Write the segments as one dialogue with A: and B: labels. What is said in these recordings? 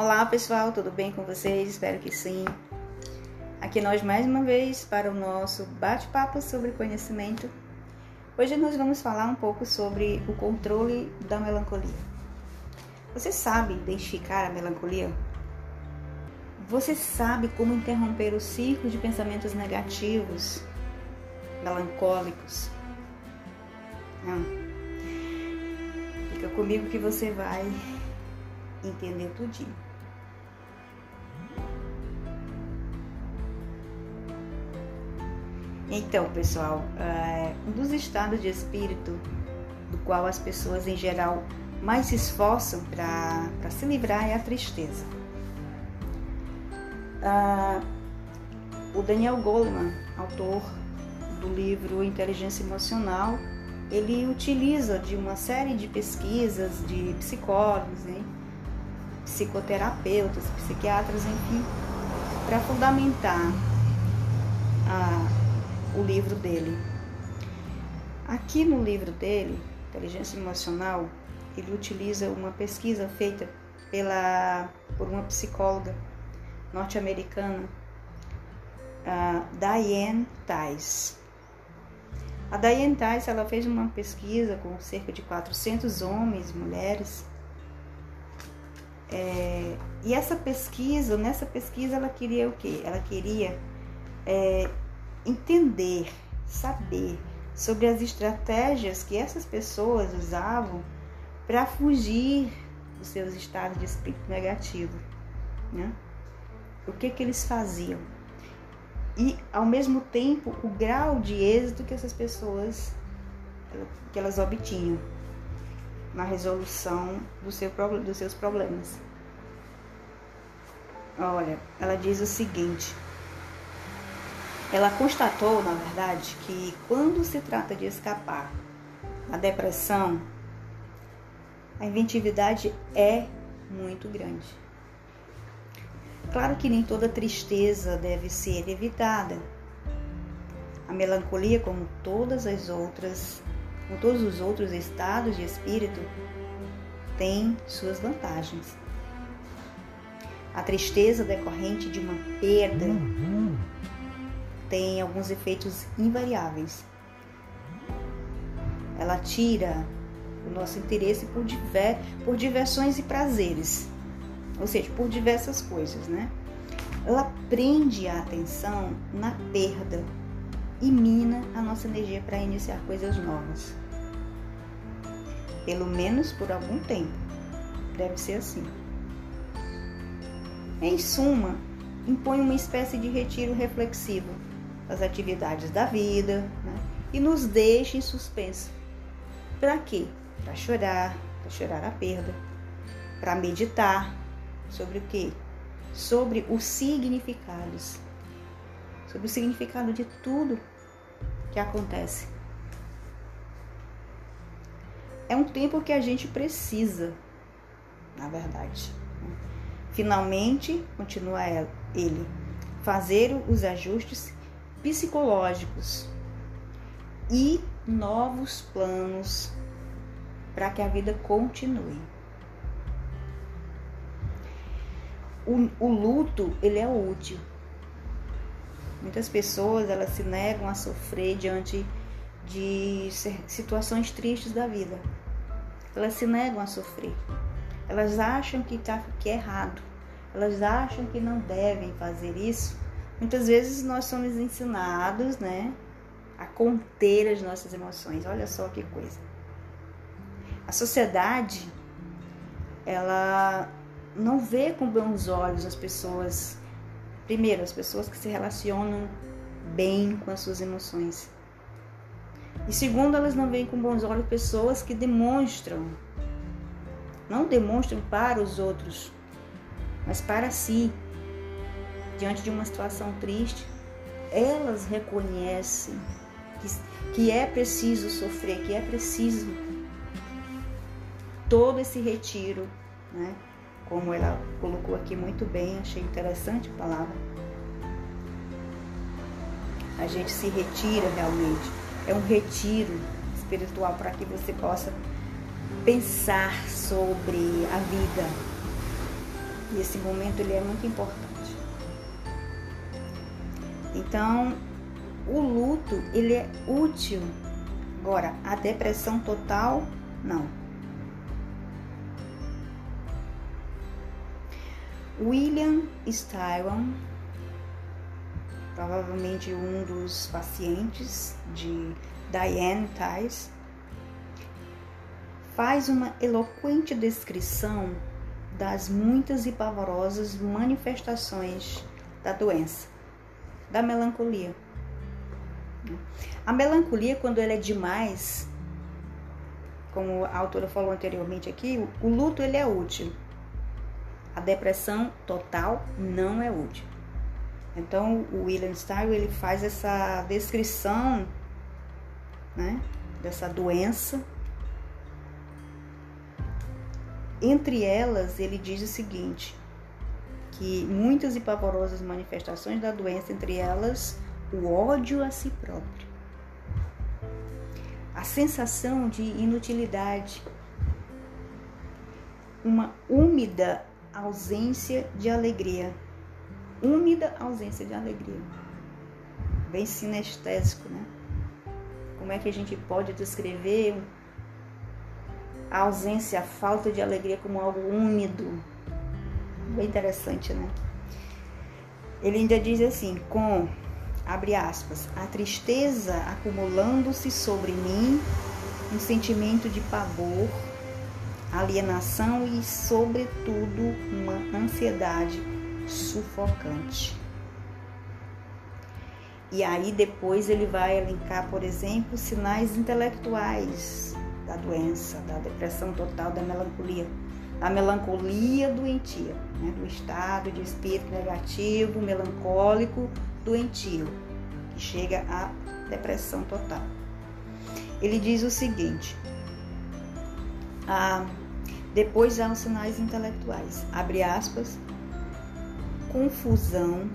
A: Olá pessoal, tudo bem com vocês? Espero que sim. Aqui nós mais uma vez para o nosso bate-papo sobre conhecimento. Hoje nós vamos falar um pouco sobre o controle da melancolia. Você sabe identificar a melancolia? Você sabe como interromper o ciclo de pensamentos negativos, melancólicos? Não. Fica comigo que você vai entender tudinho. Então, pessoal, é, um dos estados de espírito do qual as pessoas em geral mais se esforçam para se livrar é a tristeza. Ah, o Daniel Goleman, autor do livro Inteligência Emocional, ele utiliza de uma série de pesquisas de psicólogos, né, psicoterapeutas, psiquiatras, enfim, para fundamentar a, o livro dele. Aqui no livro dele, Inteligência Emocional, ele utiliza uma pesquisa feita pela, por uma psicóloga norte-americana, Diane Tice. A Diane Tice ela fez uma pesquisa com cerca de 400 homens mulheres. É, e essa pesquisa, nessa pesquisa, ela queria o quê? Ela queria é, entender, saber sobre as estratégias que essas pessoas usavam para fugir dos seus estados de espírito negativo. Né? O que, que eles faziam? E, ao mesmo tempo, o grau de êxito que essas pessoas que elas obtinham na resolução do seu, dos seus problemas. Olha, ela diz o seguinte: ela constatou, na verdade, que quando se trata de escapar da depressão, a inventividade é muito grande. Claro que nem toda tristeza deve ser evitada. A melancolia, como todas as outras, como todos os outros estados de espírito, tem suas vantagens. A tristeza decorrente de uma perda uhum tem alguns efeitos invariáveis. Ela tira o nosso interesse por, diver, por diversões e prazeres, ou seja, por diversas coisas, né? Ela prende a atenção na perda e mina a nossa energia para iniciar coisas novas. Pelo menos por algum tempo. Deve ser assim. Em suma, impõe uma espécie de retiro reflexivo as atividades da vida né? e nos deixa em suspenso. Para quê? Para chorar, para chorar a perda, para meditar sobre o quê? Sobre os significados, sobre o significado de tudo que acontece. É um tempo que a gente precisa, na verdade. Né? Finalmente, continua ele, fazer os ajustes psicológicos e novos planos para que a vida continue. O, o, luto ele é útil. Muitas pessoas elas se negam a sofrer diante de situações tristes da vida. Elas se negam a sofrer. Elas acham que tá que é errado. Elas acham que não devem fazer isso Muitas vezes nós somos ensinados, né, a conter as nossas emoções. Olha só que coisa. A sociedade, ela não vê com bons olhos as pessoas, primeiro, as pessoas que se relacionam bem com as suas emoções. E segundo, elas não veem com bons olhos pessoas que demonstram, não demonstram para os outros, mas para si, diante de uma situação triste, elas reconhecem que, que é preciso sofrer, que é preciso todo esse retiro, né? Como ela colocou aqui muito bem, achei interessante a palavra. A gente se retira realmente. É um retiro espiritual para que você possa pensar sobre a vida, E esse momento ele é muito importante. Então, o luto ele é útil. Agora, a depressão total, não. William Styron, provavelmente um dos pacientes de Diane Tice, faz uma eloquente descrição das muitas e pavorosas manifestações da doença, da melancolia. A melancolia, quando ela é demais, como a autora falou anteriormente aqui, o luto ele é útil. A depressão total não é útil. Então, o William Stein ele faz essa descrição né, dessa doença. Entre elas, ele diz o seguinte, que muitas e pavorosas manifestações da doença, entre elas o ódio a si próprio, a sensação de inutilidade, uma úmida ausência de alegria. Úmida ausência de alegria. Bem sinestésico, né? Como é que a gente pode descrever a ausência, a falta de alegria como algo úmido? Bem interessante, né? Ele ainda diz assim: com, abre aspas, a tristeza acumulando-se sobre mim, um sentimento de pavor, alienação e, sobretudo, uma ansiedade sufocante. E aí depois ele vai elencar, por exemplo, sinais intelectuais da doença, da depressão total, da melancolia, da melancolia doentia, né? do estado de espírito negativo, melancólico, doentio, que chega à depressão total. Ele diz o seguinte: ah, depois há os sinais intelectuais, abre aspas, confusão,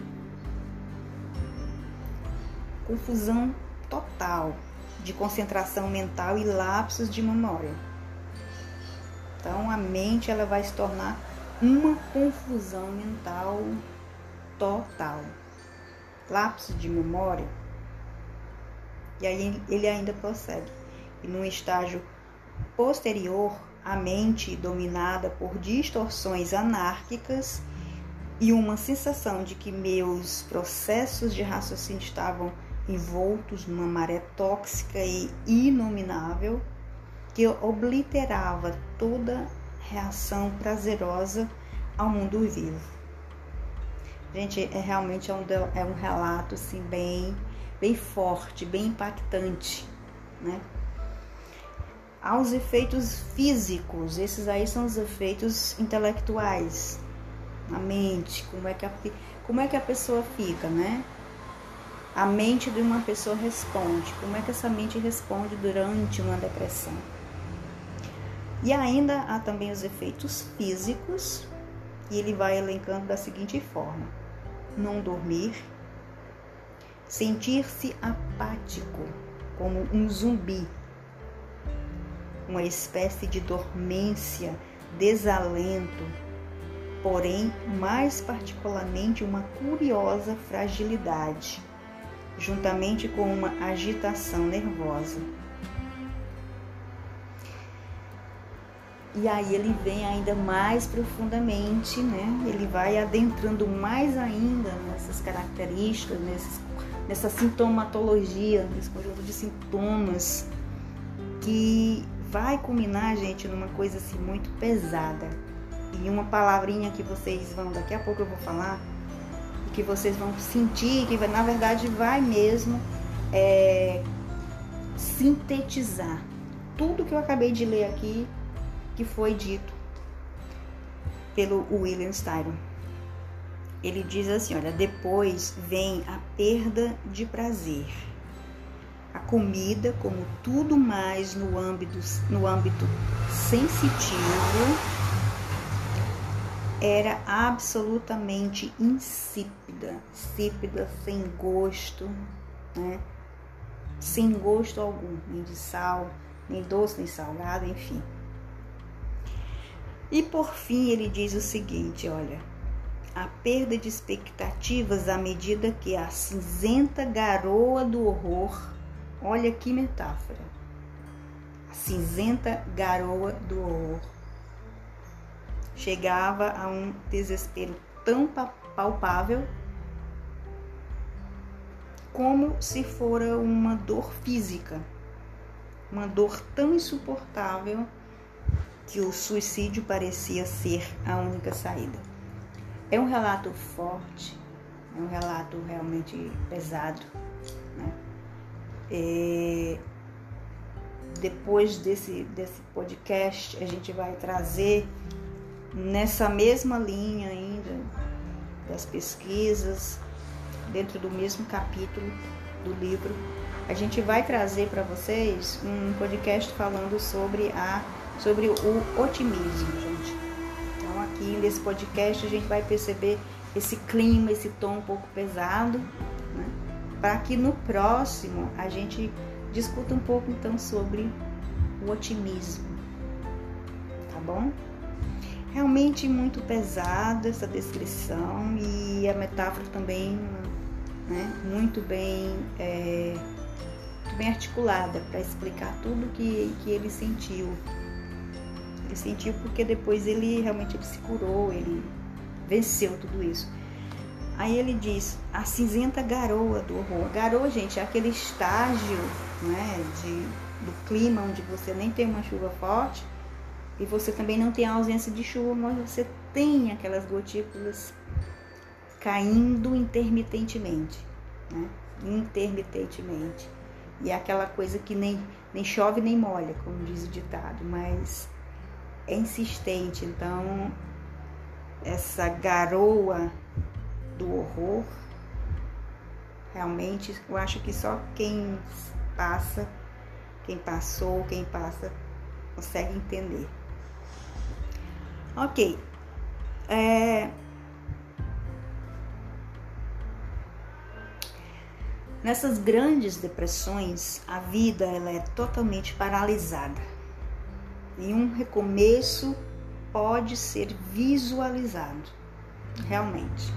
A: confusão total de concentração mental e lapsos de memória. Então a mente ela vai se tornar uma confusão mental total. Lapsos de memória. E aí ele ainda prossegue. E num estágio posterior, a mente dominada por distorções anárquicas e uma sensação de que meus processos de raciocínio estavam envoltos numa maré tóxica e inominável que obliterava toda reação prazerosa ao mundo vivo. Gente, é realmente é um, é um relato assim bem, bem forte, bem impactante, né? Aos efeitos físicos, esses aí são os efeitos intelectuais, a mente, como é que a, como é que a pessoa fica, né? A mente de uma pessoa responde, como é que essa mente responde durante uma depressão. E ainda há também os efeitos físicos, e ele vai elencando da seguinte forma: não dormir, sentir-se apático, como um zumbi, uma espécie de dormência, desalento, porém, mais particularmente, uma curiosa fragilidade, juntamente com uma agitação nervosa. E aí ele vem ainda mais profundamente, né? Ele vai adentrando mais ainda nessas características, nesses, nessa sintomatologia, nesse conjunto de sintomas que vai culminar, gente, numa coisa assim muito pesada e uma palavrinha que vocês vão, daqui a pouco eu vou falar, que vocês vão sentir, que na verdade vai mesmo é, sintetizar tudo que eu acabei de ler aqui, que foi dito pelo William Styron. Ele diz assim: olha, depois vem a perda de prazer. A comida, como tudo mais no âmbito, no âmbito sensitivo, era absolutamente insípida, insípida, sem gosto, né? sem gosto algum, nem de sal, nem doce, nem salgado, enfim. E por fim ele diz o seguinte: olha, a perda de expectativas à medida que a cinzenta garoa do horror, olha que metáfora, a cinzenta garoa do horror chegava a um desespero tão palpável como se fora uma dor física, uma dor tão insuportável que o suicídio parecia ser a única saída. É um relato forte, é um relato realmente pesado. Né? E depois desse, desse podcast, a gente vai trazer nessa mesma linha ainda das pesquisas, dentro do mesmo capítulo do livro, a gente vai trazer para vocês um podcast falando sobre a sobre o otimismo, gente. Então aqui nesse podcast a gente vai perceber esse clima, esse tom um pouco pesado, né? para que no próximo a gente discuta um pouco então sobre o otimismo, tá bom? Realmente muito pesada essa descrição e a metáfora também né, muito bem é, muito bem articulada para explicar tudo que, que ele sentiu. Ele sentiu porque depois ele realmente ele se curou, ele venceu tudo isso. Aí ele diz, a cinzenta garoa do horror. Garoa, gente, é aquele estágio né, de, do clima onde você nem tem uma chuva forte e você também não tem a ausência de chuva, mas você tem aquelas gotículas caindo intermitentemente, né? intermitentemente. E é aquela coisa que nem, nem chove nem molha, como diz o ditado, mas é insistente. Então, essa garoa do horror, realmente, eu acho que só quem passa, quem passou, quem passa, consegue entender. Ok. É, Nessas grandes depressões, a vida ela é totalmente paralisada. E um recomeço pode ser visualizado, realmente.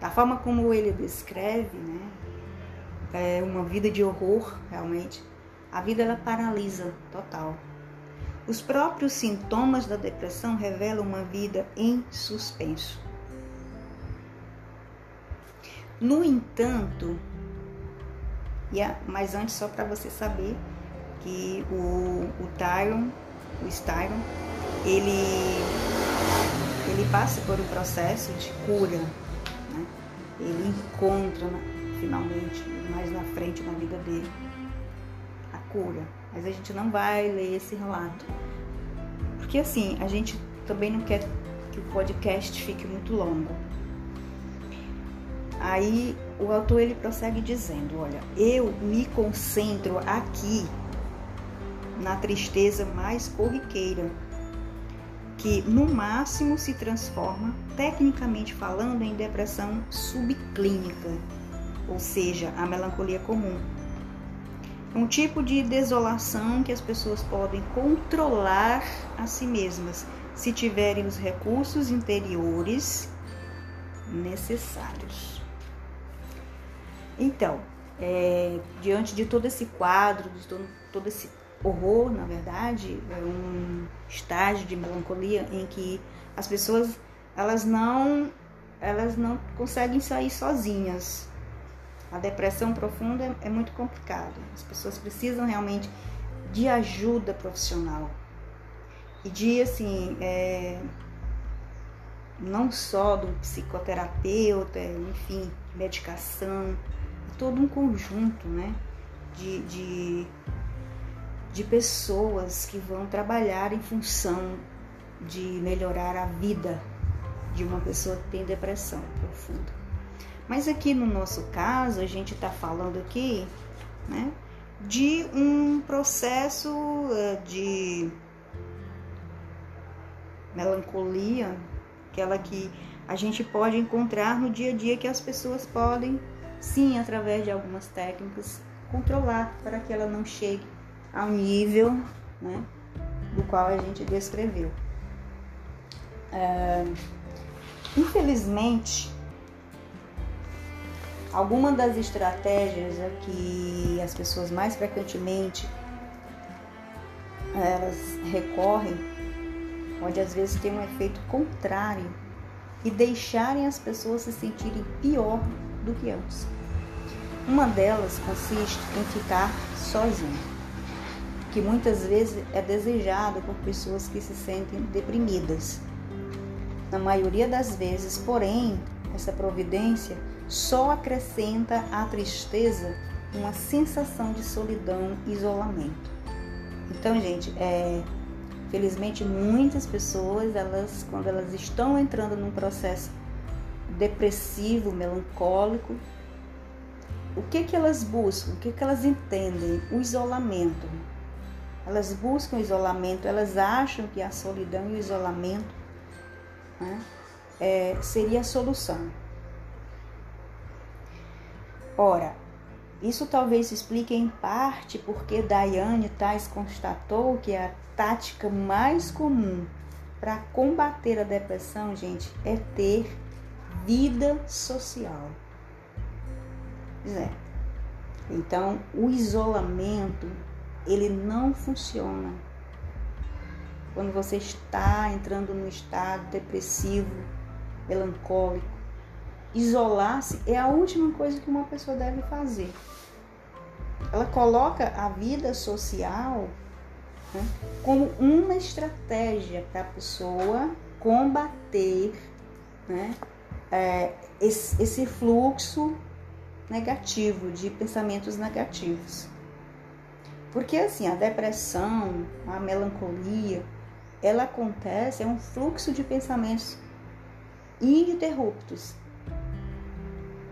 A: Da forma como ele descreve, né, é uma vida de horror, realmente. A vida ela paralisa total. Os próprios sintomas da depressão revelam uma vida em suspenso. No entanto, e a, mas antes, só para você saber que o, o Tyron, o Styron, ele, ele passa por um processo de cura. Né? Ele encontra finalmente, mais na frente na vida dele, a cura. Mas a gente não vai ler esse relato. Porque assim, a gente também não quer que o podcast fique muito longo. Aí o autor ele prossegue dizendo: Olha, eu me concentro aqui na tristeza mais corriqueira, que no máximo se transforma, tecnicamente falando, em depressão subclínica, ou seja, a melancolia comum. Um tipo de desolação que as pessoas podem controlar a si mesmas se tiverem os recursos interiores necessários. Então, é, diante de todo esse quadro, de todo, todo esse horror, na verdade, é um estágio de melancolia em que as pessoas elas não elas não conseguem sair sozinhas. A depressão profunda é, é muito complicada. As pessoas precisam realmente de ajuda profissional e de assim é, não só do psicoterapeuta, enfim, medicação, todo um conjunto né, de, de, de pessoas que vão trabalhar em função de melhorar a vida de uma pessoa que tem depressão profunda. Mas aqui no nosso caso, a gente está falando aqui né, de um processo eh, de melancolia, aquela que a gente pode encontrar no dia a dia que as pessoas podem sim, através de algumas técnicas, controlar para que ela não chegue ao nível né, do qual a gente descreveu. É, infelizmente, algumas das estratégias que as pessoas mais frequentemente elas recorrem pode às vezes ter um efeito contrário e deixarem as pessoas se sentirem pior do que antes. Uma delas consiste em ficar sozinho, que muitas vezes é desejado por pessoas que se sentem deprimidas. Na maioria das vezes, porém, essa providência só acrescenta à tristeza uma sensação de solidão e isolamento. Então, gente, é, felizmente muitas pessoas, elas, quando elas estão entrando num processo depressivo, melancólico, o que que elas buscam? O que que elas entendem? O isolamento. Elas buscam isolamento, elas acham que a solidão e o isolamento né, é, seria a solução. Ora, isso talvez explique em parte porque Diane Tais constatou que a tática mais comum para combater a depressão, gente, é ter vida social. É. Então, o isolamento, ele não funciona. Quando você está entrando num estado depressivo, melancólico, isolar-se é a última coisa que uma pessoa deve fazer. Ela coloca a vida social né, como uma estratégia para a pessoa combater né, é, esse, esse fluxo negativo, de pensamentos negativos. Porque assim, a depressão, a melancolia, ela acontece, é um fluxo de pensamentos ininterruptos.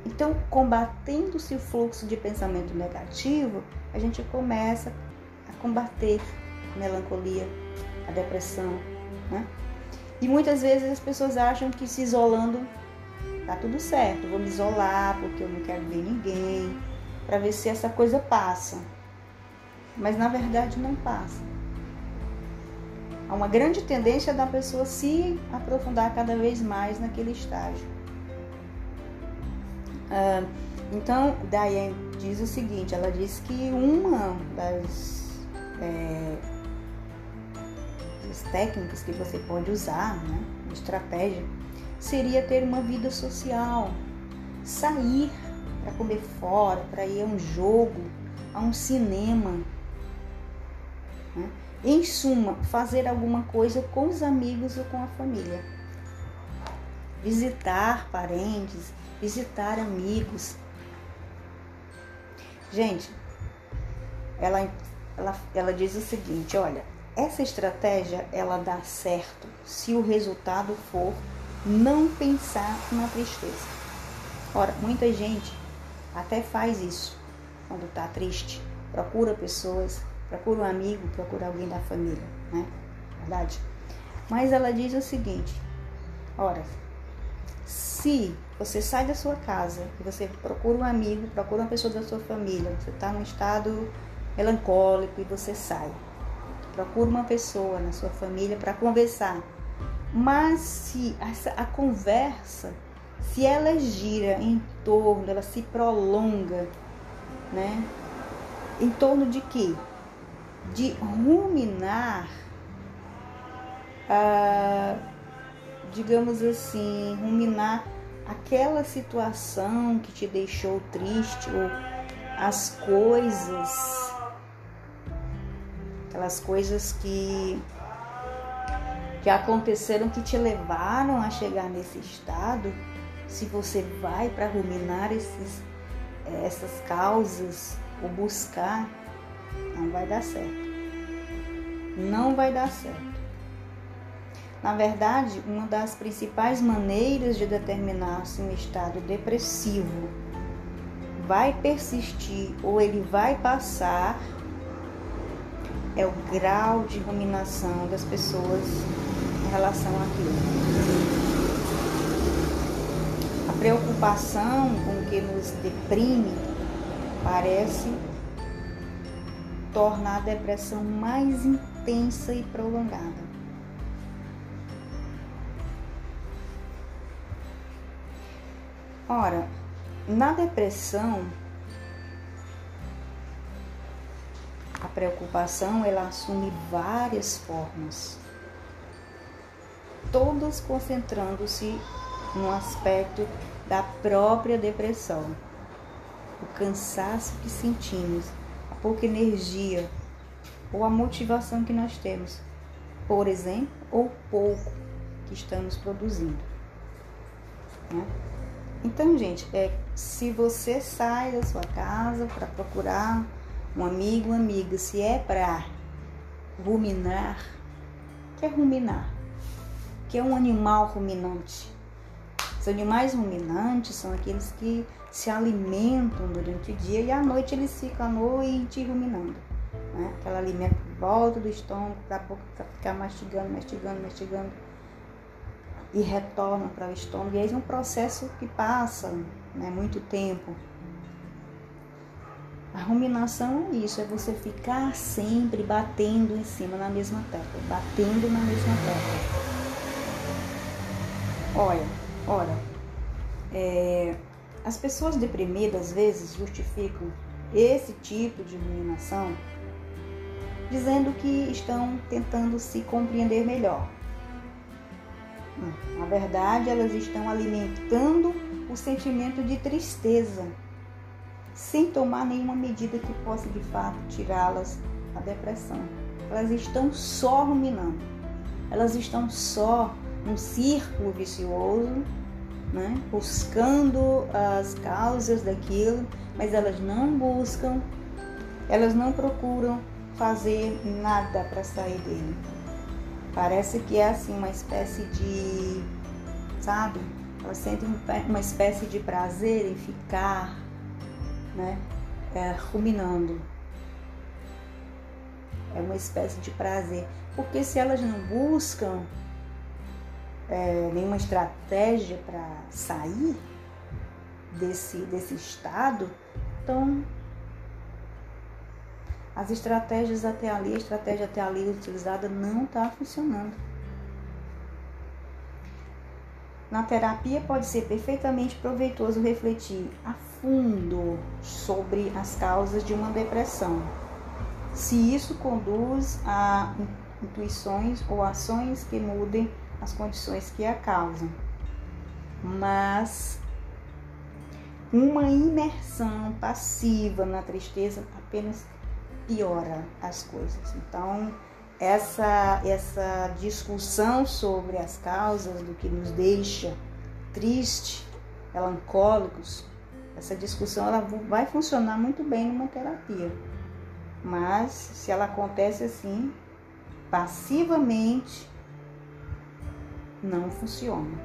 A: Então, combatendo-se o fluxo de pensamento negativo, a gente começa a combater a melancolia, a depressão, né? E muitas vezes as pessoas acham que se isolando tá tudo certo, vou me isolar porque eu não quero ver ninguém, para ver se essa coisa passa. Mas na verdade não passa. Há uma grande tendência da pessoa se aprofundar cada vez mais naquele estágio. Ah, então, Diane diz o seguinte: ela diz que uma das, é, das técnicas que você pode usar, né, estratégia, seria ter uma vida social, sair para comer fora, para ir a um jogo, a um cinema. Né? Em suma, fazer alguma coisa com os amigos ou com a família. Visitar parentes, visitar amigos. Gente, ela, ela, ela diz o seguinte: olha, essa estratégia ela dá certo se o resultado for não pensar na tristeza. Ora, muita gente até faz isso quando está triste. Procura pessoas, procura um amigo, procura alguém da família, né? Verdade? Mas ela diz o seguinte: ora, se você sai da sua casa e você procura um amigo, procura uma pessoa da sua família, você está num estado melancólico e você sai, procura uma pessoa na sua família para conversar mas se essa, a conversa, se ela gira em torno, ela se prolonga, né? Em torno de quê? De ruminar, ah, digamos assim, ruminar aquela situação que te deixou triste ou as coisas, aquelas coisas que que aconteceram que te levaram a chegar nesse estado, se você vai para ruminar esses, essas causas ou buscar, não vai dar certo. Não vai dar certo. Na verdade, uma das principais maneiras de determinar se um estado depressivo vai persistir ou ele vai passar é o grau de ruminação das pessoas em relação àquilo. A preocupação com o que nos deprime parece torna a depressão mais intensa e prolongada. Ora, na depressão, a preocupação ela assume várias formas, todas concentrando-se no aspecto da própria depressão. O cansaço que sentimos pouca energia ou a motivação que nós temos, por exemplo, ou pouco que estamos produzindo. Né? Então, gente, é, se você sai da sua casa para procurar um amigo, amiga, se é para ruminar, que é ruminar? Que é um animal ruminante. Animais ruminantes são aqueles que se alimentam durante o dia e à noite eles ficam à noite ruminando. Né? Aquela alimento volta do estômago para ficar mastigando, mastigando, mastigando e retorna para o estômago. E aí é um processo que passa né, muito tempo. A ruminação é isso, é você ficar sempre batendo em cima na mesma tecla, batendo na mesma tecla. Olha, olha, é, as pessoas deprimidas às vezes justificam esse tipo de ruminação dizendo que estão tentando se compreender melhor. Na verdade, elas estão alimentando o sentimento de tristeza, sem tomar nenhuma medida que possa de fato tirá-las da depressão. Elas estão só ruminando, elas estão só num círculo vicioso, né? buscando as causas daquilo, mas elas não buscam, elas não procuram fazer nada para sair dele. Parece que é assim uma espécie de, sabe? Ela sente uma espécie de prazer em ficar, né? É, ruminando. É uma espécie de prazer. Porque se elas não buscam é, nenhuma estratégia para sair desse, desse estado, então as estratégias até ali, a estratégia até ali utilizada não está funcionando. Na terapia pode ser perfeitamente proveitoso refletir a fundo sobre as causas de uma depressão. Se isso conduz a intuições ou ações que mudem as condições que a causam. Mas uma imersão passiva na tristeza apenas piora as coisas. Então, essa, essa discussão sobre as causas do que nos deixa triste, melancólicos, essa discussão ela vai funcionar muito bem numa terapia. Mas se ela acontece assim, passivamente, não funciona.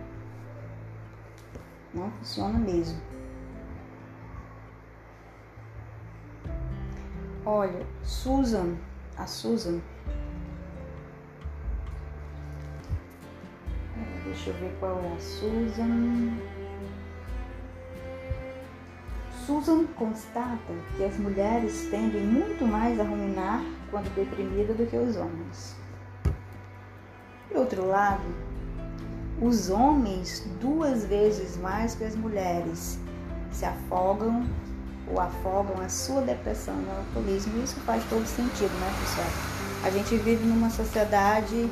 A: Não funciona mesmo. Olha, Susan, a Susan. Deixa eu ver qual é a Susan. Susan constata que as mulheres tendem muito mais a ruminar quando deprimidas do que os homens. Por outro lado, os homens duas vezes mais que as mulheres se afogam ou afogam a sua depressão no alcoolismo. Isso faz todo sentido, né, pessoal? A gente vive numa sociedade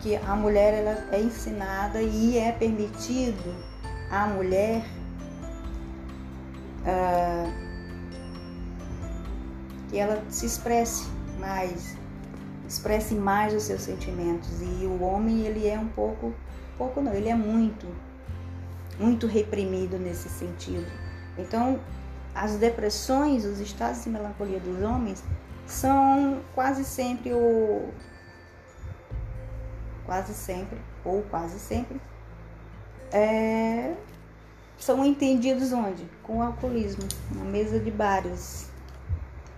A: que a mulher ela é ensinada e é permitido à mulher uh, que ela se expresse mais, expresse mais os seus sentimentos. E o homem ele é um pouco, pouco não, ele é muito, muito reprimido nesse sentido. Então as depressões, os estados de melancolia dos homens são quase sempre o quase sempre ou quase sempre é, são entendidos onde? Com o alcoolismo, na mesa de bares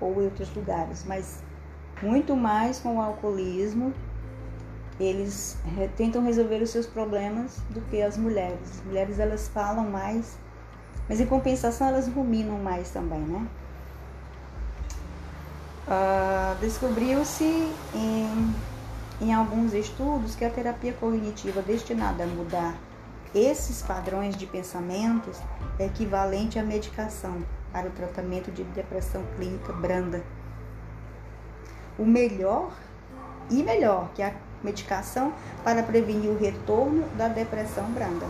A: ou em outros lugares, mas muito mais com o alcoolismo eles tentam resolver os seus problemas do que as mulheres. As mulheres elas falam mais mas em compensação elas ruminam mais também, né? Uh, Descobriu-se em, em alguns estudos que a terapia cognitiva destinada a mudar esses padrões de pensamentos é equivalente à medicação para o tratamento de depressão clínica branda. O melhor e melhor que a medicação para prevenir o retorno da depressão branda.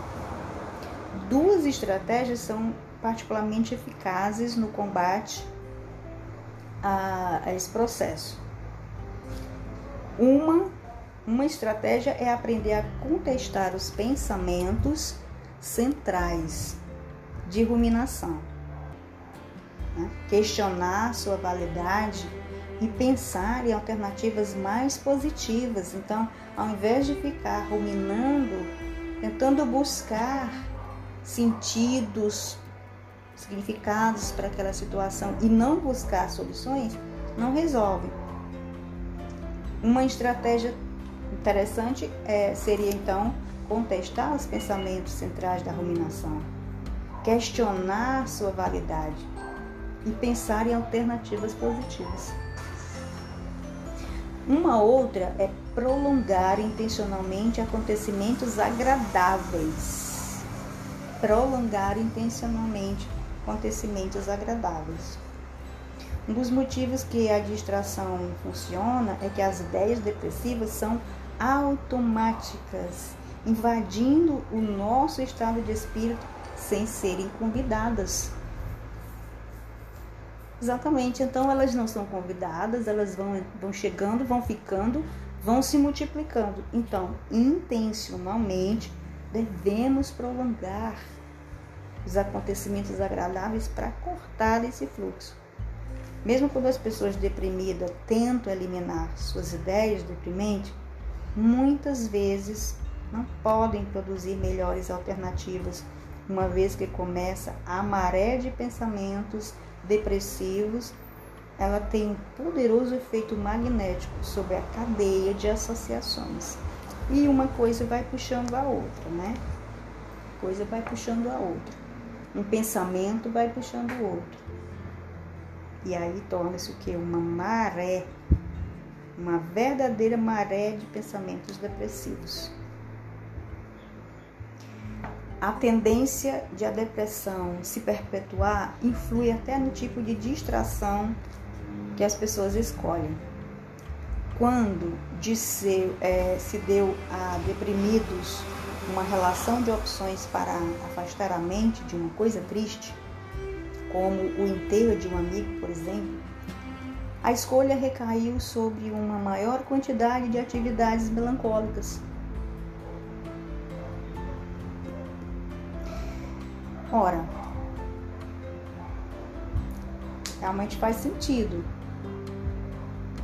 A: Duas estratégias são particularmente eficazes no combate a, a esse processo. Uma, uma estratégia é aprender a contestar os pensamentos centrais de ruminação, né? questionar sua validade e pensar em alternativas mais positivas. Então, ao invés de ficar ruminando, tentando buscar sentidos, significados para aquela situação e não buscar soluções, não resolve. Uma estratégia interessante é, seria então contestar os pensamentos centrais da ruminação, questionar sua validade e pensar em alternativas positivas. Uma outra é prolongar intencionalmente acontecimentos agradáveis. Prolongar intencionalmente acontecimentos agradáveis. Um dos motivos que a distração funciona é que as ideias depressivas são automáticas, invadindo o nosso estado de espírito sem serem convidadas. Exatamente. Então elas não são convidadas, elas vão, vão chegando, vão ficando, vão se multiplicando. Então, intencionalmente, devemos prolongar os acontecimentos agradáveis para cortar esse fluxo. Mesmo quando as pessoas deprimidas tentam eliminar suas ideias deprimentes, muitas vezes não podem produzir melhores alternativas, uma vez que começa a maré de pensamentos depressivos, ela tem um poderoso efeito magnético sobre a cadeia de associações. E uma coisa vai puxando a outra, né? Coisa vai puxando a outra. Um pensamento vai puxando o outro. E aí torna-se o que? Uma maré, uma verdadeira maré de pensamentos depressivos a tendência de a depressão se perpetuar influi até no tipo de distração que as pessoas escolhem. Quando de ser, é, se deu a deprimidos uma relação de opções para afastar a mente de uma coisa triste, como o enterro de um amigo, por exemplo, a escolha recaiu sobre uma maior quantidade de atividades melancólicas Ora, realmente faz sentido.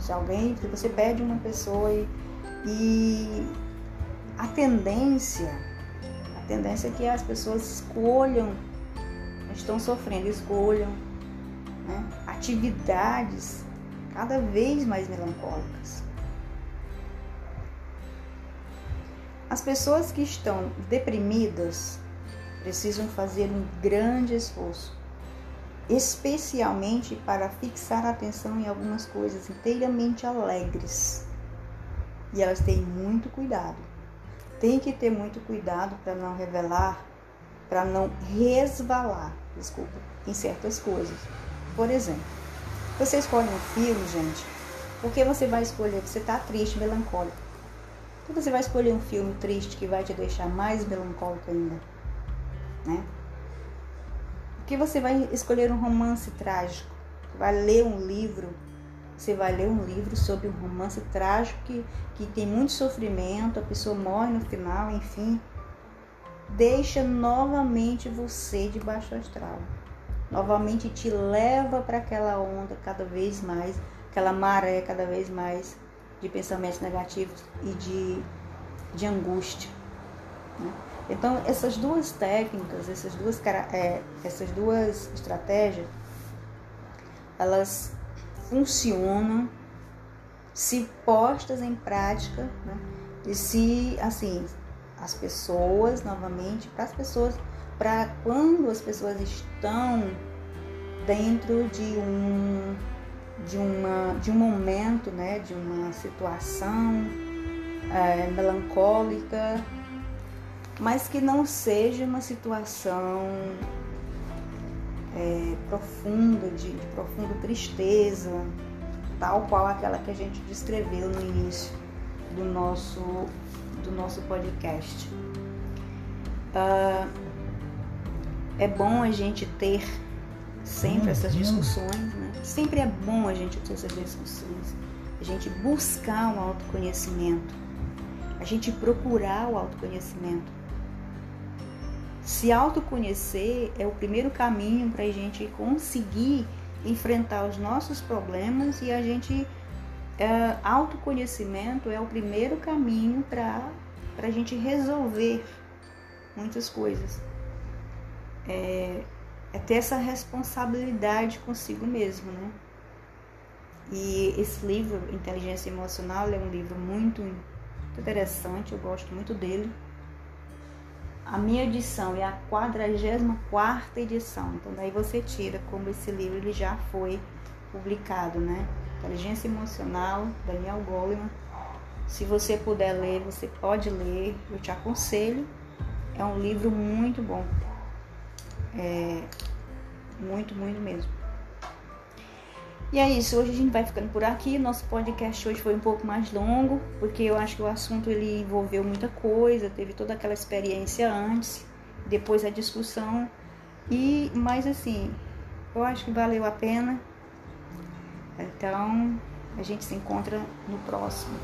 A: Se alguém, se você pede uma pessoa e, e a tendência, a tendência é que as pessoas escolham, estão sofrendo, escolham né, atividades cada vez mais melancólicas. As pessoas que estão deprimidas, precisam fazer um grande esforço, especialmente para fixar a atenção em algumas coisas inteiramente alegres. E elas têm muito cuidado. Tem que ter muito cuidado para não revelar, para não resvalar, desculpa, em certas coisas. Por exemplo, você escolhe um filme, gente, porque você vai escolher, você está triste, melancólico. Então você vai escolher um filme triste que vai te deixar mais melancólico ainda né? Porque você vai escolher um romance trágico, vai ler um livro, você vai ler um livro sobre um romance trágico que, que tem muito sofrimento, a pessoa morre no final, enfim. Deixa novamente você de baixo astral. Novamente te leva para aquela onda cada vez mais, aquela maré cada vez mais de pensamentos negativos e de, de angústia. Né? Então, essas duas técnicas, essas duas, é, essas duas estratégias, elas funcionam se postas em prática, né? e se, assim, as pessoas, novamente, para as pessoas, para quando as pessoas estão dentro de um, de uma, de um momento, né, de uma situação é, melancólica, mas que não seja uma situação é, profunda, de, de profunda tristeza, tal qual aquela que a gente descreveu no início do nosso, do nosso podcast. Uh, é bom a gente ter sempre essas discussões, né? Sempre é bom a gente ter essas discussões, a gente buscar o autoconhecimento, a gente procurar o autoconhecimento. Se autoconhecer é o primeiro caminho para a gente conseguir enfrentar os nossos problemas e a gente é, autoconhecimento é o primeiro caminho para a gente resolver muitas coisas. É, é ter essa responsabilidade consigo mesmo, né? E esse livro, Inteligência Emocional, é um livro muito interessante, eu gosto muito dele. A minha edição é a 44 edição, então daí você tira como esse livro ele já foi publicado, né? Inteligência Emocional, Daniel Goleman. Se você puder ler, você pode ler, eu te aconselho. É um livro muito bom. É, muito, muito mesmo. E é isso, hoje a gente vai ficando por aqui. Nosso podcast hoje foi um pouco mais longo, porque eu acho que o assunto ele envolveu muita coisa, teve toda aquela experiência antes, depois a discussão. E mas assim, eu acho que valeu a pena. Então, a gente se encontra no próximo.